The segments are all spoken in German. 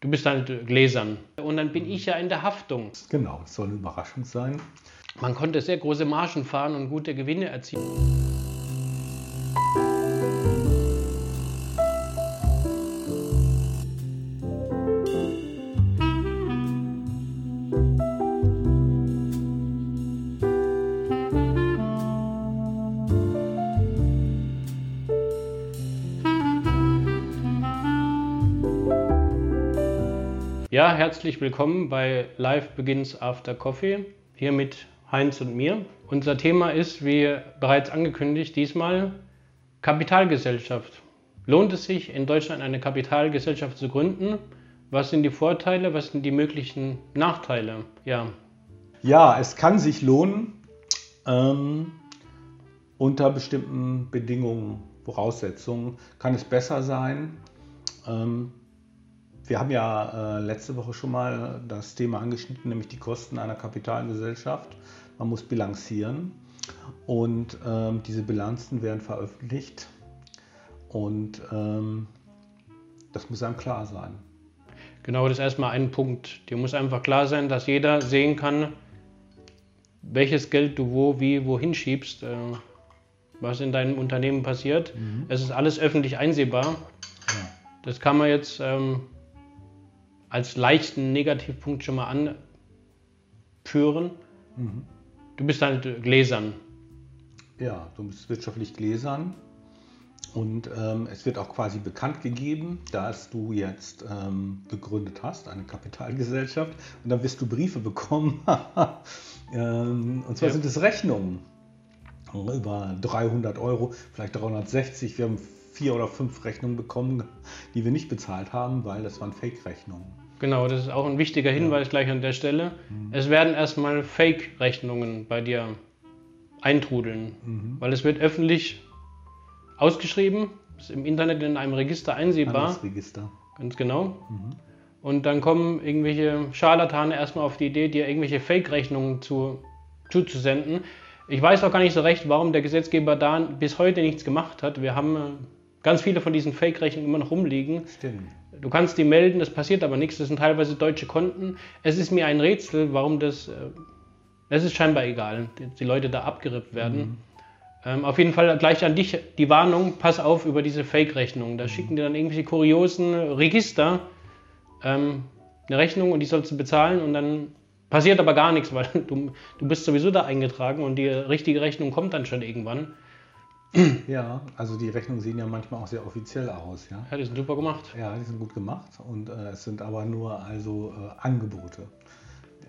Du bist halt gläsern. Und dann bin ich ja in der Haftung. Genau, es soll eine Überraschung sein. Man konnte sehr große Margen fahren und gute Gewinne erzielen. Herzlich willkommen bei Live Begins After Coffee, hier mit Heinz und mir. Unser Thema ist, wie bereits angekündigt, diesmal Kapitalgesellschaft. Lohnt es sich, in Deutschland eine Kapitalgesellschaft zu gründen? Was sind die Vorteile, was sind die möglichen Nachteile? Ja, ja es kann sich lohnen ähm, unter bestimmten Bedingungen, Voraussetzungen. Kann es besser sein? Ähm, wir haben ja äh, letzte Woche schon mal das Thema angeschnitten, nämlich die Kosten einer Kapitalgesellschaft. Man muss bilanzieren und ähm, diese Bilanzen werden veröffentlicht und ähm, das muss einem klar sein. Genau, das ist erstmal ein Punkt. Dir muss einfach klar sein, dass jeder sehen kann, welches Geld du wo, wie, wohin schiebst, äh, was in deinem Unternehmen passiert. Mhm. Es ist alles öffentlich einsehbar. Ja. Das kann man jetzt ähm, als leichten Negativpunkt schon mal anführen. Mhm. Du bist halt gläsern. Ja, du bist wirtschaftlich gläsern. Und ähm, es wird auch quasi bekannt gegeben, dass du jetzt ähm, gegründet hast, eine Kapitalgesellschaft. Und dann wirst du Briefe bekommen. ähm, und zwar ja. sind es Rechnungen über 300 Euro, vielleicht 360. Wir haben vier oder fünf Rechnungen bekommen, die wir nicht bezahlt haben, weil das waren Fake-Rechnungen. Genau, das ist auch ein wichtiger Hinweis ja. gleich an der Stelle. Mhm. Es werden erstmal Fake-Rechnungen bei dir eintrudeln, mhm. weil es wird öffentlich ausgeschrieben, ist im Internet in einem Register einsehbar. Register. Ganz genau. Mhm. Und dann kommen irgendwelche Scharlatane erstmal auf die Idee, dir irgendwelche Fake-Rechnungen zu, zuzusenden. Ich weiß auch gar nicht so recht, warum der Gesetzgeber da bis heute nichts gemacht hat. Wir haben ganz viele von diesen Fake-Rechnungen immer noch rumliegen. Stimmt. Du kannst die melden, das passiert aber nichts. Das sind teilweise deutsche Konten. Es ist mir ein Rätsel, warum das. Äh, es ist scheinbar egal, die Leute da abgerippt werden. Mhm. Ähm, auf jeden Fall gleich an dich die Warnung: Pass auf über diese Fake-Rechnungen. Da mhm. schicken dir dann irgendwelche kuriosen Register ähm, eine Rechnung und die sollst du bezahlen und dann passiert aber gar nichts, weil du, du bist sowieso da eingetragen und die richtige Rechnung kommt dann schon irgendwann. Ja, also die Rechnungen sehen ja manchmal auch sehr offiziell aus. Ja, ja die sind super gemacht. Ja, die sind gut gemacht und äh, es sind aber nur also äh, Angebote.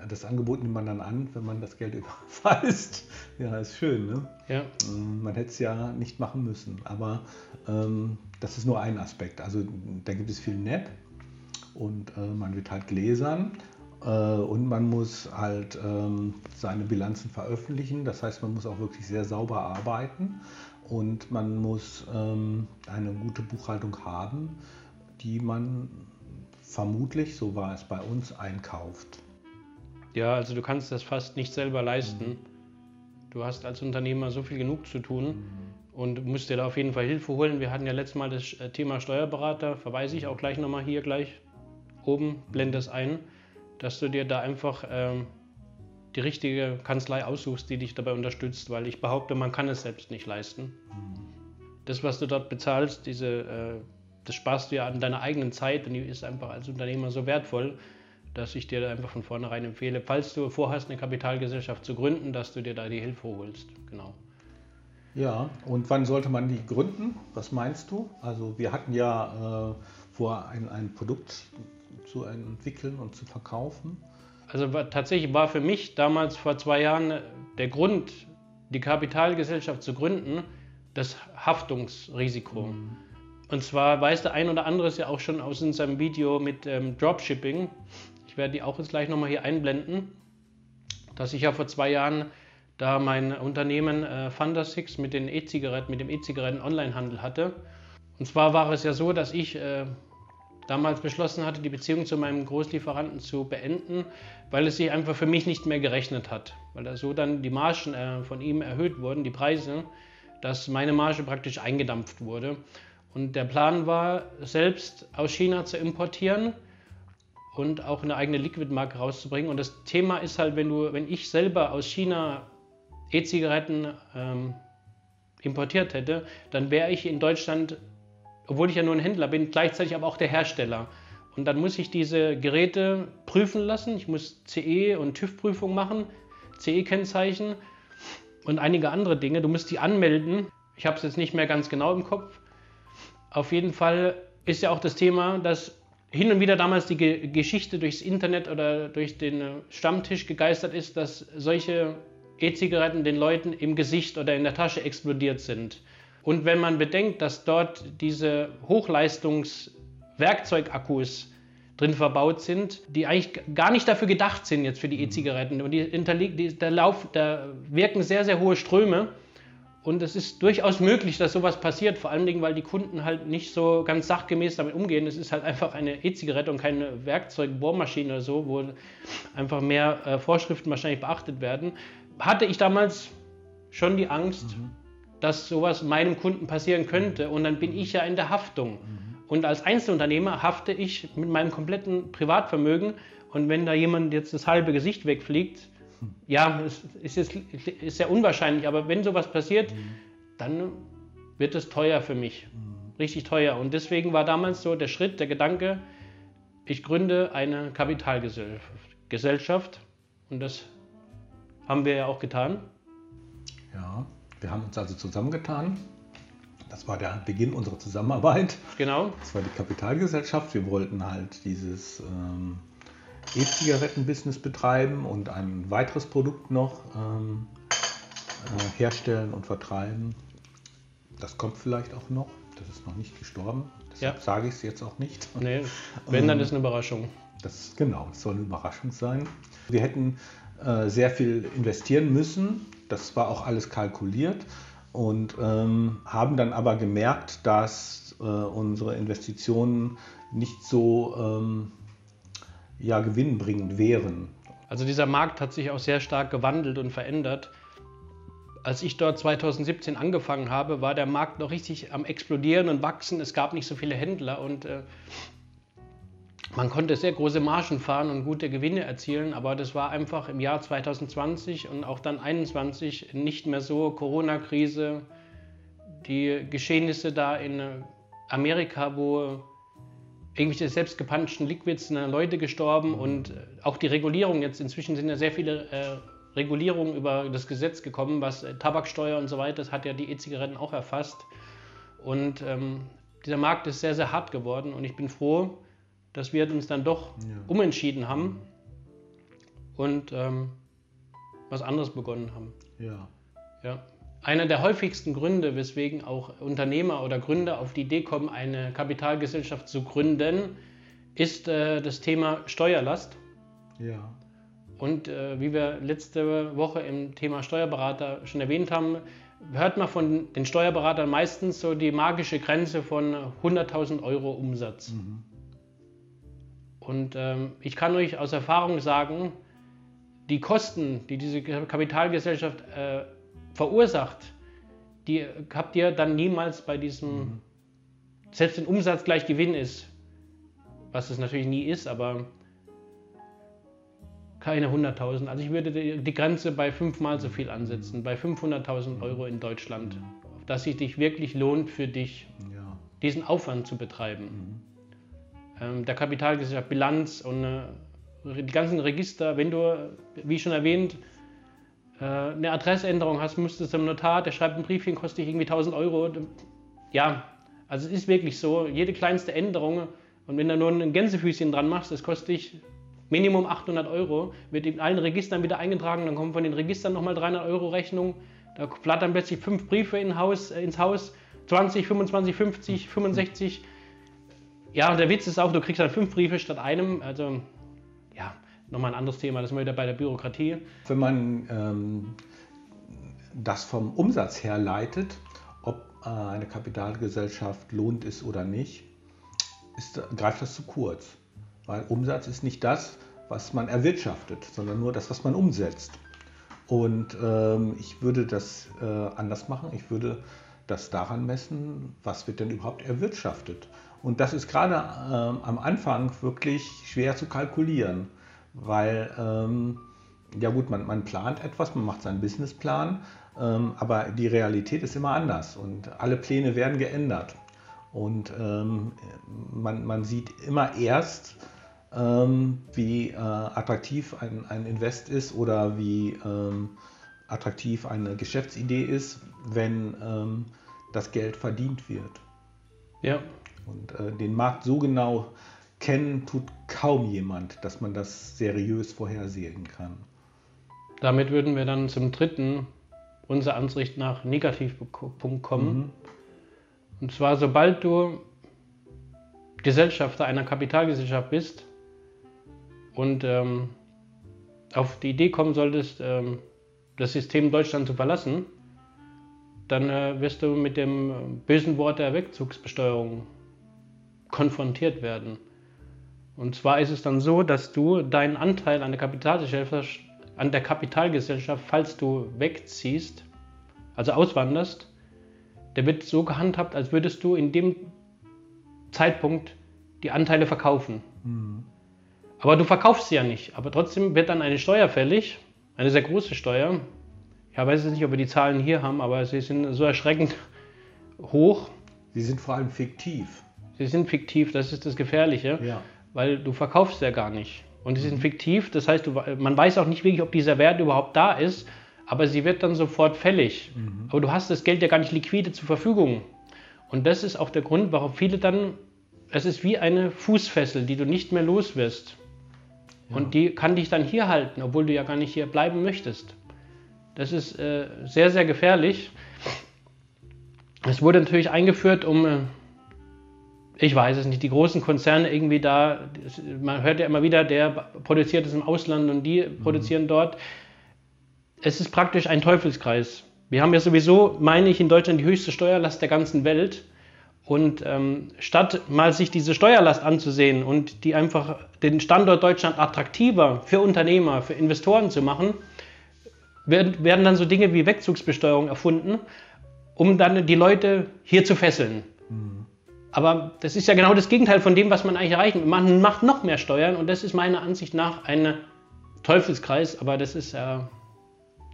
Das Angebot nimmt man dann an, wenn man das Geld überweist. Ja, ist schön, ne? Ja. Ähm, man hätte es ja nicht machen müssen, aber ähm, das ist nur ein Aspekt. Also da gibt es viel NEP und äh, man wird halt gläsern äh, und man muss halt ähm, seine Bilanzen veröffentlichen. Das heißt, man muss auch wirklich sehr sauber arbeiten und man muss ähm, eine gute Buchhaltung haben, die man vermutlich, so war es bei uns, einkauft. Ja, also du kannst das fast nicht selber leisten. Mhm. Du hast als Unternehmer so viel genug zu tun mhm. und musst dir da auf jeden Fall Hilfe holen. Wir hatten ja letztes Mal das äh, Thema Steuerberater, verweise ich auch gleich nochmal hier gleich oben, blende es ein, dass du dir da einfach ähm, die richtige Kanzlei aussuchst, die dich dabei unterstützt, weil ich behaupte, man kann es selbst nicht leisten. Das, was du dort bezahlst, diese, äh, das sparst du ja an deiner eigenen Zeit und die ist einfach als Unternehmer so wertvoll, dass ich dir einfach von vornherein empfehle, falls du vorhast, eine Kapitalgesellschaft zu gründen, dass du dir da die Hilfe holst. Genau. Ja, und wann sollte man die gründen? Was meinst du? Also wir hatten ja äh, vor, ein, ein Produkt zu entwickeln und zu verkaufen. Also tatsächlich war für mich damals vor zwei Jahren der Grund, die Kapitalgesellschaft zu gründen, das Haftungsrisiko. Mhm. Und zwar weiß der ein oder andere es ja auch schon aus unserem Video mit ähm, Dropshipping. Ich werde die auch jetzt gleich nochmal hier einblenden, dass ich ja vor zwei Jahren da mein Unternehmen äh, Fundersix mit den E-Zigaretten, mit dem E-Zigaretten-Onlinehandel hatte. Und zwar war es ja so, dass ich äh, damals beschlossen hatte, die Beziehung zu meinem Großlieferanten zu beenden, weil es sich einfach für mich nicht mehr gerechnet hat. Weil da so dann die Margen äh, von ihm erhöht wurden, die Preise, dass meine Marge praktisch eingedampft wurde. Und der Plan war, selbst aus China zu importieren und auch eine eigene Liquid-Marke rauszubringen. Und das Thema ist halt, wenn du, wenn ich selber aus China E-Zigaretten ähm, importiert hätte, dann wäre ich in Deutschland, obwohl ich ja nur ein Händler bin, gleichzeitig aber auch der Hersteller. Und dann muss ich diese Geräte prüfen lassen. Ich muss CE und TÜV-Prüfung machen, CE-Kennzeichen und einige andere Dinge. Du musst die anmelden. Ich habe es jetzt nicht mehr ganz genau im Kopf. Auf jeden Fall ist ja auch das Thema, dass hin und wieder damals die Ge Geschichte durchs Internet oder durch den Stammtisch gegeistert ist, dass solche E-Zigaretten den Leuten im Gesicht oder in der Tasche explodiert sind. Und wenn man bedenkt, dass dort diese Hochleistungswerkzeugakkus drin verbaut sind, die eigentlich gar nicht dafür gedacht sind jetzt für die E-Zigaretten. Und die, die, der Lauf, da wirken sehr, sehr hohe Ströme. Und es ist durchaus möglich, dass sowas passiert, vor allen Dingen, weil die Kunden halt nicht so ganz sachgemäß damit umgehen. Es ist halt einfach eine E-Zigarette und keine Werkzeugbohrmaschine oder so, wo einfach mehr äh, Vorschriften wahrscheinlich beachtet werden. Hatte ich damals schon die Angst, mhm. Dass sowas meinem Kunden passieren könnte und dann bin ich ja in der Haftung. Mhm. Und als Einzelunternehmer hafte ich mit meinem kompletten Privatvermögen und wenn da jemand jetzt das halbe Gesicht wegfliegt, ja, es ist, jetzt, ist sehr unwahrscheinlich, aber wenn sowas passiert, mhm. dann wird es teuer für mich. Mhm. Richtig teuer. Und deswegen war damals so der Schritt, der Gedanke, ich gründe eine Kapitalgesellschaft. Und das haben wir ja auch getan. Ja, wir haben uns also zusammengetan. Das war der Beginn unserer Zusammenarbeit. Genau. Das war die Kapitalgesellschaft. Wir wollten halt dieses ähm, E-Zigaretten-Business betreiben und ein weiteres Produkt noch ähm, äh, herstellen und vertreiben. Das kommt vielleicht auch noch. Das ist noch nicht gestorben. Deshalb ja. sage ich es jetzt auch nicht. Nee, wenn, dann ähm, ist eine Überraschung. Das, genau, es soll eine Überraschung sein. Wir hätten äh, sehr viel investieren müssen. Das war auch alles kalkuliert und ähm, haben dann aber gemerkt, dass äh, unsere Investitionen nicht so ähm, ja, gewinnbringend wären. Also dieser Markt hat sich auch sehr stark gewandelt und verändert. Als ich dort 2017 angefangen habe, war der Markt noch richtig am explodieren und wachsen. Es gab nicht so viele Händler und äh, man konnte sehr große Margen fahren und gute Gewinne erzielen, aber das war einfach im Jahr 2020 und auch dann 2021 nicht mehr so. Corona-Krise, die Geschehnisse da in Amerika, wo irgendwelche selbstgepanschten Liquids sind Leute gestorben und auch die Regulierung jetzt, inzwischen sind ja sehr viele äh, Regulierungen über das Gesetz gekommen, was äh, Tabaksteuer und so weiter, das hat ja die E-Zigaretten auch erfasst. Und ähm, dieser Markt ist sehr, sehr hart geworden und ich bin froh, dass wir uns dann doch ja. umentschieden haben und ähm, was anderes begonnen haben. Ja. Ja. Einer der häufigsten Gründe, weswegen auch Unternehmer oder Gründer auf die Idee kommen, eine Kapitalgesellschaft zu gründen, ist äh, das Thema Steuerlast. Ja. Und äh, wie wir letzte Woche im Thema Steuerberater schon erwähnt haben, hört man von den Steuerberatern meistens so die magische Grenze von 100.000 Euro Umsatz. Mhm. Und ähm, ich kann euch aus Erfahrung sagen, die Kosten, die diese Kapitalgesellschaft äh, verursacht, die habt ihr dann niemals bei diesem, mhm. selbst wenn Umsatz gleich Gewinn ist, was es natürlich nie ist, aber keine 100.000. Also ich würde die, Grenze bei fünfmal so viel ansetzen, bei 500.000 Euro in Deutschland, dass sich dich wirklich lohnt für dich, ja. diesen Aufwand zu betreiben. Mhm. Ähm, der Kapitalgesellschaft, Bilanz und äh, die ganzen Register, wenn du, wie schon erwähnt, äh, eine Adressänderung hast, müsstest du zum Notar, der schreibt einen Brief hin, kostet dich irgendwie 1000 Euro. Ja, also es ist wirklich so, jede kleinste Änderung und wenn du nur ein Gänsefüßchen dran machst, das kostet dich Minimum 800 Euro, wird in allen Registern wieder eingetragen, dann kommen von den Registern nochmal 300 Euro Rechnung, da flattern plötzlich fünf Briefe in Haus, äh, ins Haus, 20, 25, 50, 65. Ja, und der Witz ist auch, du kriegst dann fünf Briefe statt einem, also ja, nochmal ein anderes Thema, das sind wir wieder bei der Bürokratie. Wenn man ähm, das vom Umsatz her leitet, ob eine Kapitalgesellschaft lohnt ist oder nicht, ist, greift das zu kurz. Weil Umsatz ist nicht das, was man erwirtschaftet, sondern nur das, was man umsetzt. Und ähm, ich würde das äh, anders machen. Ich würde das daran messen, was wird denn überhaupt erwirtschaftet. Und das ist gerade ähm, am Anfang wirklich schwer zu kalkulieren, weil, ähm, ja gut, man, man, plant etwas, man macht seinen Businessplan, ähm, aber die Realität ist immer anders und alle Pläne werden geändert. Und ähm, man, man, sieht immer erst, ähm, wie äh, attraktiv ein, ein, Invest ist oder wie ähm, attraktiv eine Geschäftsidee ist, wenn das Geld verdient wird. Ja. Und äh, den Markt so genau kennen tut kaum jemand, dass man das seriös vorhersehen kann. Damit würden wir dann zum dritten unserer Ansicht nach Negativpunkt kommen. Mhm. Und zwar, sobald du Gesellschafter einer Kapitalgesellschaft bist und ähm, auf die Idee kommen solltest, ähm, das System Deutschland zu verlassen, dann äh, wirst du mit dem äh, bösen Wort der Wegzugsbesteuerung konfrontiert werden. Und zwar ist es dann so, dass du deinen Anteil an der Kapitalgesellschaft, an der Kapitalgesellschaft falls du wegziehst, also auswanderst, der wird so gehandhabt, als würdest du in dem Zeitpunkt die Anteile verkaufen. Mhm. Aber du verkaufst sie ja nicht. Aber trotzdem wird dann eine Steuer fällig, eine sehr große Steuer. Ich weiß jetzt nicht, ob wir die Zahlen hier haben, aber sie sind so erschreckend hoch. Sie sind vor allem fiktiv. Sie sind fiktiv, das ist das Gefährliche, ja. weil du verkaufst ja gar nicht. Und sie sind fiktiv, das heißt, du, man weiß auch nicht wirklich, ob dieser Wert überhaupt da ist, aber sie wird dann sofort fällig. Mhm. Aber du hast das Geld ja gar nicht liquide zur Verfügung. Und das ist auch der Grund, warum viele dann, es ist wie eine Fußfessel, die du nicht mehr los wirst. Ja. Und die kann dich dann hier halten, obwohl du ja gar nicht hier bleiben möchtest. Das ist äh, sehr, sehr gefährlich. Es wurde natürlich eingeführt, um, äh, ich weiß es nicht, die großen Konzerne irgendwie da, man hört ja immer wieder, der produziert es im Ausland und die mhm. produzieren dort. Es ist praktisch ein Teufelskreis. Wir haben ja sowieso, meine ich, in Deutschland die höchste Steuerlast der ganzen Welt. Und ähm, statt mal sich diese Steuerlast anzusehen und die einfach den Standort Deutschland attraktiver für Unternehmer, für Investoren zu machen, werden, werden dann so Dinge wie Wegzugsbesteuerung erfunden, um dann die Leute hier zu fesseln. Mhm. Aber das ist ja genau das Gegenteil von dem, was man eigentlich erreichen will. Man macht noch mehr Steuern und das ist meiner Ansicht nach ein Teufelskreis, aber das ist ja äh,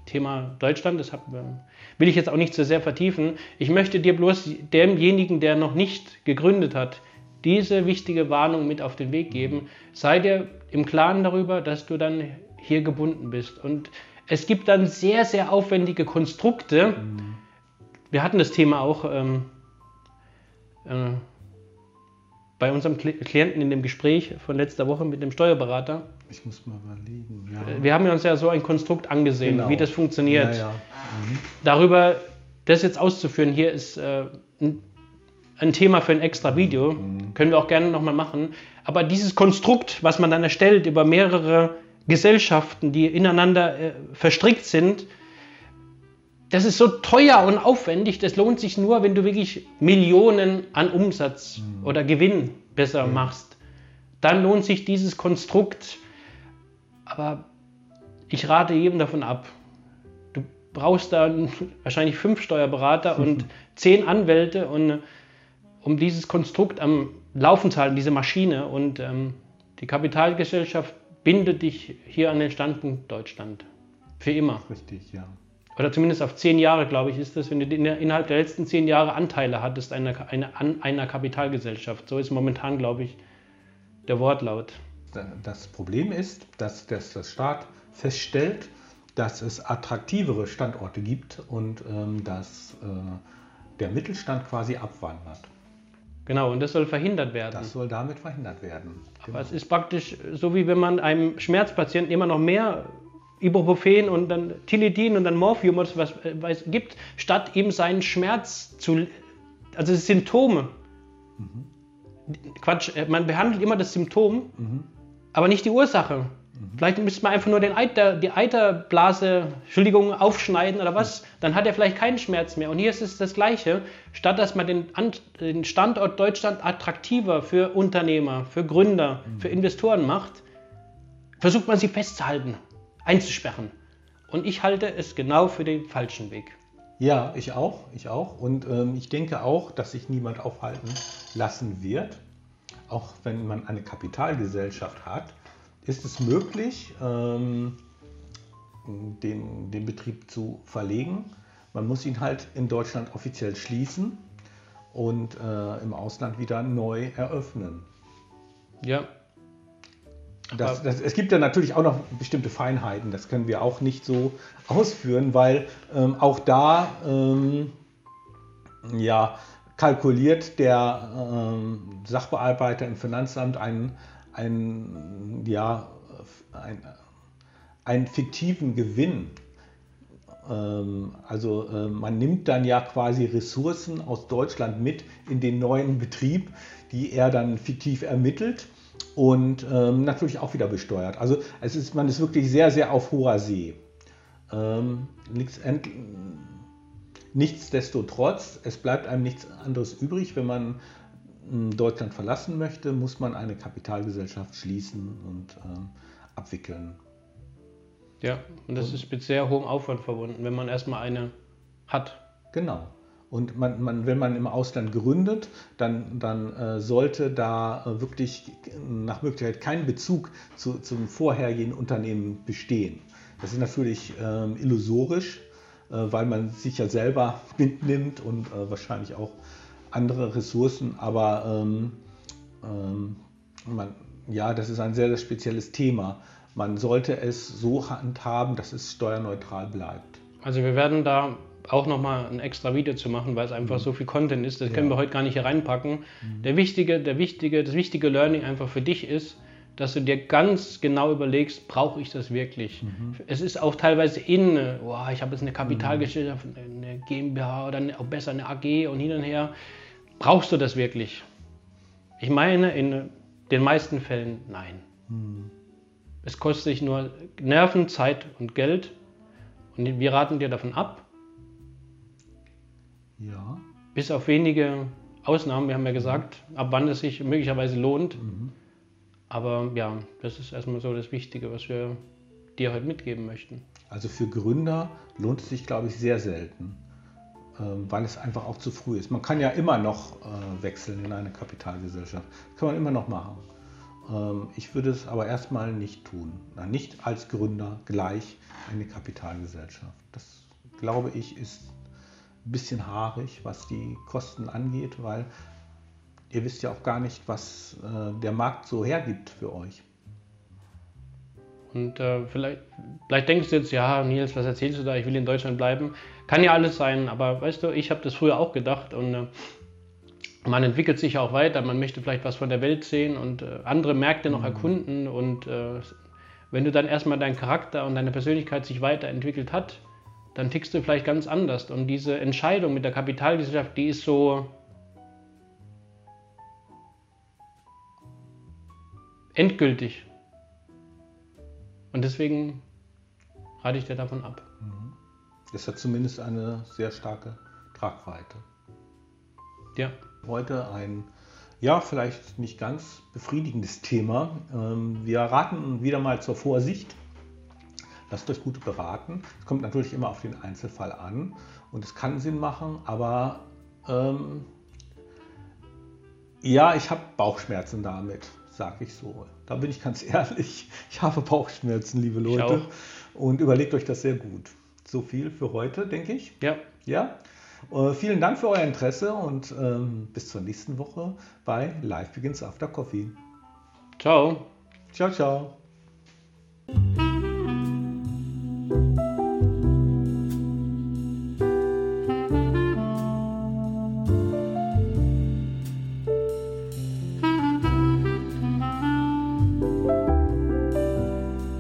Thema Deutschland, das will ich jetzt auch nicht zu sehr vertiefen. Ich möchte dir bloß demjenigen, der noch nicht gegründet hat, diese wichtige Warnung mit auf den Weg geben. Sei dir im Klaren darüber, dass du dann hier gebunden bist. Und es gibt dann sehr, sehr aufwendige Konstrukte. Mhm. Wir hatten das Thema auch ähm, äh, bei unserem Klienten in dem Gespräch von letzter Woche mit dem Steuerberater. Ich muss mal überlegen. Ja. Äh, wir haben uns ja so ein Konstrukt angesehen, genau. wie das funktioniert. Ja, ja. Mhm. Darüber, das jetzt auszuführen, hier ist äh, ein, ein, Thema für ein extra Video. Mhm. Können wir auch gerne nochmal machen. Aber dieses Konstrukt, was man dann erstellt über mehrere Gesellschaften, die ineinander äh, verstrickt sind, das ist so teuer und aufwendig, das lohnt sich nur, wenn du wirklich Millionen an Umsatz mhm. oder Gewinn besser mhm. machst. Dann lohnt sich dieses Konstrukt. Aber ich rate jedem davon ab. Du brauchst dann wahrscheinlich fünf Steuerberater und zehn Anwälte, und, um dieses Konstrukt am Laufen zu halten, diese Maschine. Und ähm, die Kapitalgesellschaft bindet dich hier an den Standpunkt Deutschland. Für immer. Richtig, ja. Oder zumindest auf zehn Jahre, glaube ich, ist das, wenn du innerhalb der letzten zehn Jahre Anteile hattest einer, einer, an einer Kapitalgesellschaft. So ist momentan, glaube ich, der Wortlaut. Das Problem ist, dass, dass das Staat feststellt, dass es attraktivere Standorte gibt und ähm, dass äh, der Mittelstand quasi abwandert. Genau, und das soll verhindert werden. Das soll damit verhindert werden. Aber genau. es ist praktisch so, wie wenn man einem Schmerzpatienten immer noch mehr Ibuprofen und dann Tilidin und dann Morphium oder was es gibt, statt ihm seinen Schmerz zu, also Symptome. Mhm. Quatsch, äh, man behandelt immer das Symptom, mhm. aber nicht die Ursache. Mhm. Vielleicht müsste man einfach nur den Eiter, die Eiterblase, Entschuldigung, aufschneiden oder was, mhm. dann hat er vielleicht keinen Schmerz mehr. Und hier ist es das Gleiche. Statt dass man den, den Standort Deutschland attraktiver für Unternehmer, für Gründer, mhm. für Investoren macht, versucht man sie festzuhalten, einzusperren. Und ich halte es genau für den falschen Weg. Ja, ich auch, ich auch. Und ähm, ich denke auch, dass sich niemand aufhalten lassen wird. Auch wenn man eine Kapitalgesellschaft hat, ist es möglich, ähm, den, den Betrieb zu verlegen. Man muss ihn halt in Deutschland offiziell schließen und äh, im Ausland wieder neu eröffnen. Ja. Das, das, es gibt ja natürlich auch noch bestimmte Feinheiten, das können wir auch nicht so ausführen, weil ähm, auch da ähm, ja, kalkuliert der ähm, Sachbearbeiter im Finanzamt einen, einen, ja, ein, einen fiktiven Gewinn. Ähm, also äh, man nimmt dann ja quasi Ressourcen aus Deutschland mit in den neuen Betrieb, die er dann fiktiv ermittelt und ähm, natürlich auch wieder besteuert. Also es ist, man ist wirklich sehr, sehr auf hoher See. Ähm, nichts, nichtsdestotrotz, es bleibt einem nichts anderes übrig, wenn man hm, Deutschland verlassen möchte, muss man eine Kapitalgesellschaft schließen und ähm, abwickeln. Ja, und das ist mit sehr hohem Aufwand verbunden, wenn man erstmal eine hat. Genau. Und man, man, wenn man im Ausland gründet, dann, dann äh, sollte da äh, wirklich nach Möglichkeit kein Bezug zu, zum vorherigen Unternehmen bestehen. Das ist natürlich äh, illusorisch, äh, weil man sich ja selber mitnimmt und äh, wahrscheinlich auch andere Ressourcen, aber ähm, ähm, man, ja, das ist ein sehr, sehr spezielles Thema. Man sollte es so handhaben, dass es steuerneutral bleibt. Also wir werden da auch nochmal ein extra Video zu machen, weil es einfach mhm. so viel Content ist. Das ja. können wir heute gar nicht hier reinpacken. Mhm. Der wichtige, der wichtige, das wichtige Learning einfach für dich ist, dass du dir ganz genau überlegst, brauche ich das wirklich? Mhm. Es ist auch teilweise in, oh, ich habe jetzt eine Kapitalgesellschaft, eine GmbH oder eine, auch besser eine AG und hin und her. Brauchst du das wirklich? Ich meine, in den meisten Fällen nein. Mhm. Es kostet dich nur Nerven, Zeit und Geld. Und wir raten dir davon ab, ja. Bis auf wenige Ausnahmen, wir haben ja gesagt, ab wann es sich möglicherweise lohnt. Mhm. Aber ja, das ist erstmal so das Wichtige, was wir dir heute mitgeben möchten. Also für Gründer lohnt es sich, glaube ich, sehr selten, ähm, weil es einfach auch zu früh ist. Man kann ja immer noch äh, wechseln in eine Kapitalgesellschaft. Das kann man immer noch machen. Ähm, ich würde es aber erstmal nicht tun. Nicht als Gründer gleich eine Kapitalgesellschaft. Das, glaube ich, ist bisschen haarig, was die Kosten angeht, weil ihr wisst ja auch gar nicht, was äh, der Markt so hergibt für euch. Und äh, vielleicht, vielleicht denkst du jetzt, ja, Nils, was erzählst du da? Ich will in Deutschland bleiben. Kann ja alles sein, aber weißt du, ich habe das früher auch gedacht und äh, man entwickelt sich auch weiter. Man möchte vielleicht was von der Welt sehen und äh, andere Märkte noch mhm. erkunden. Und äh, wenn du dann erstmal deinen Charakter und deine Persönlichkeit sich weiterentwickelt hat, dann tickst du vielleicht ganz anders. Und diese Entscheidung mit der Kapitalgesellschaft, die ist so endgültig. Und deswegen rate ich dir davon ab. Mhm. Das hat zumindest eine sehr starke Tragweite. Ja. Heute ein, ja, vielleicht nicht ganz befriedigendes Thema. Ähm, wir raten wieder mal zur Vorsicht lasst euch gut beraten. Es kommt natürlich immer auf den Einzelfall an und es kann Sinn machen, aber ähm, ja, ich habe Bauchschmerzen damit, sage ich so. Da bin ich ganz ehrlich. Ich habe Bauchschmerzen, liebe Leute. Und überlegt euch das sehr gut. So viel für heute, denke ich. Ja. Ja. Äh, vielen Dank für euer Interesse und ähm, bis zur nächsten Woche bei Live Begins After Coffee. Ciao. Ciao, ciao.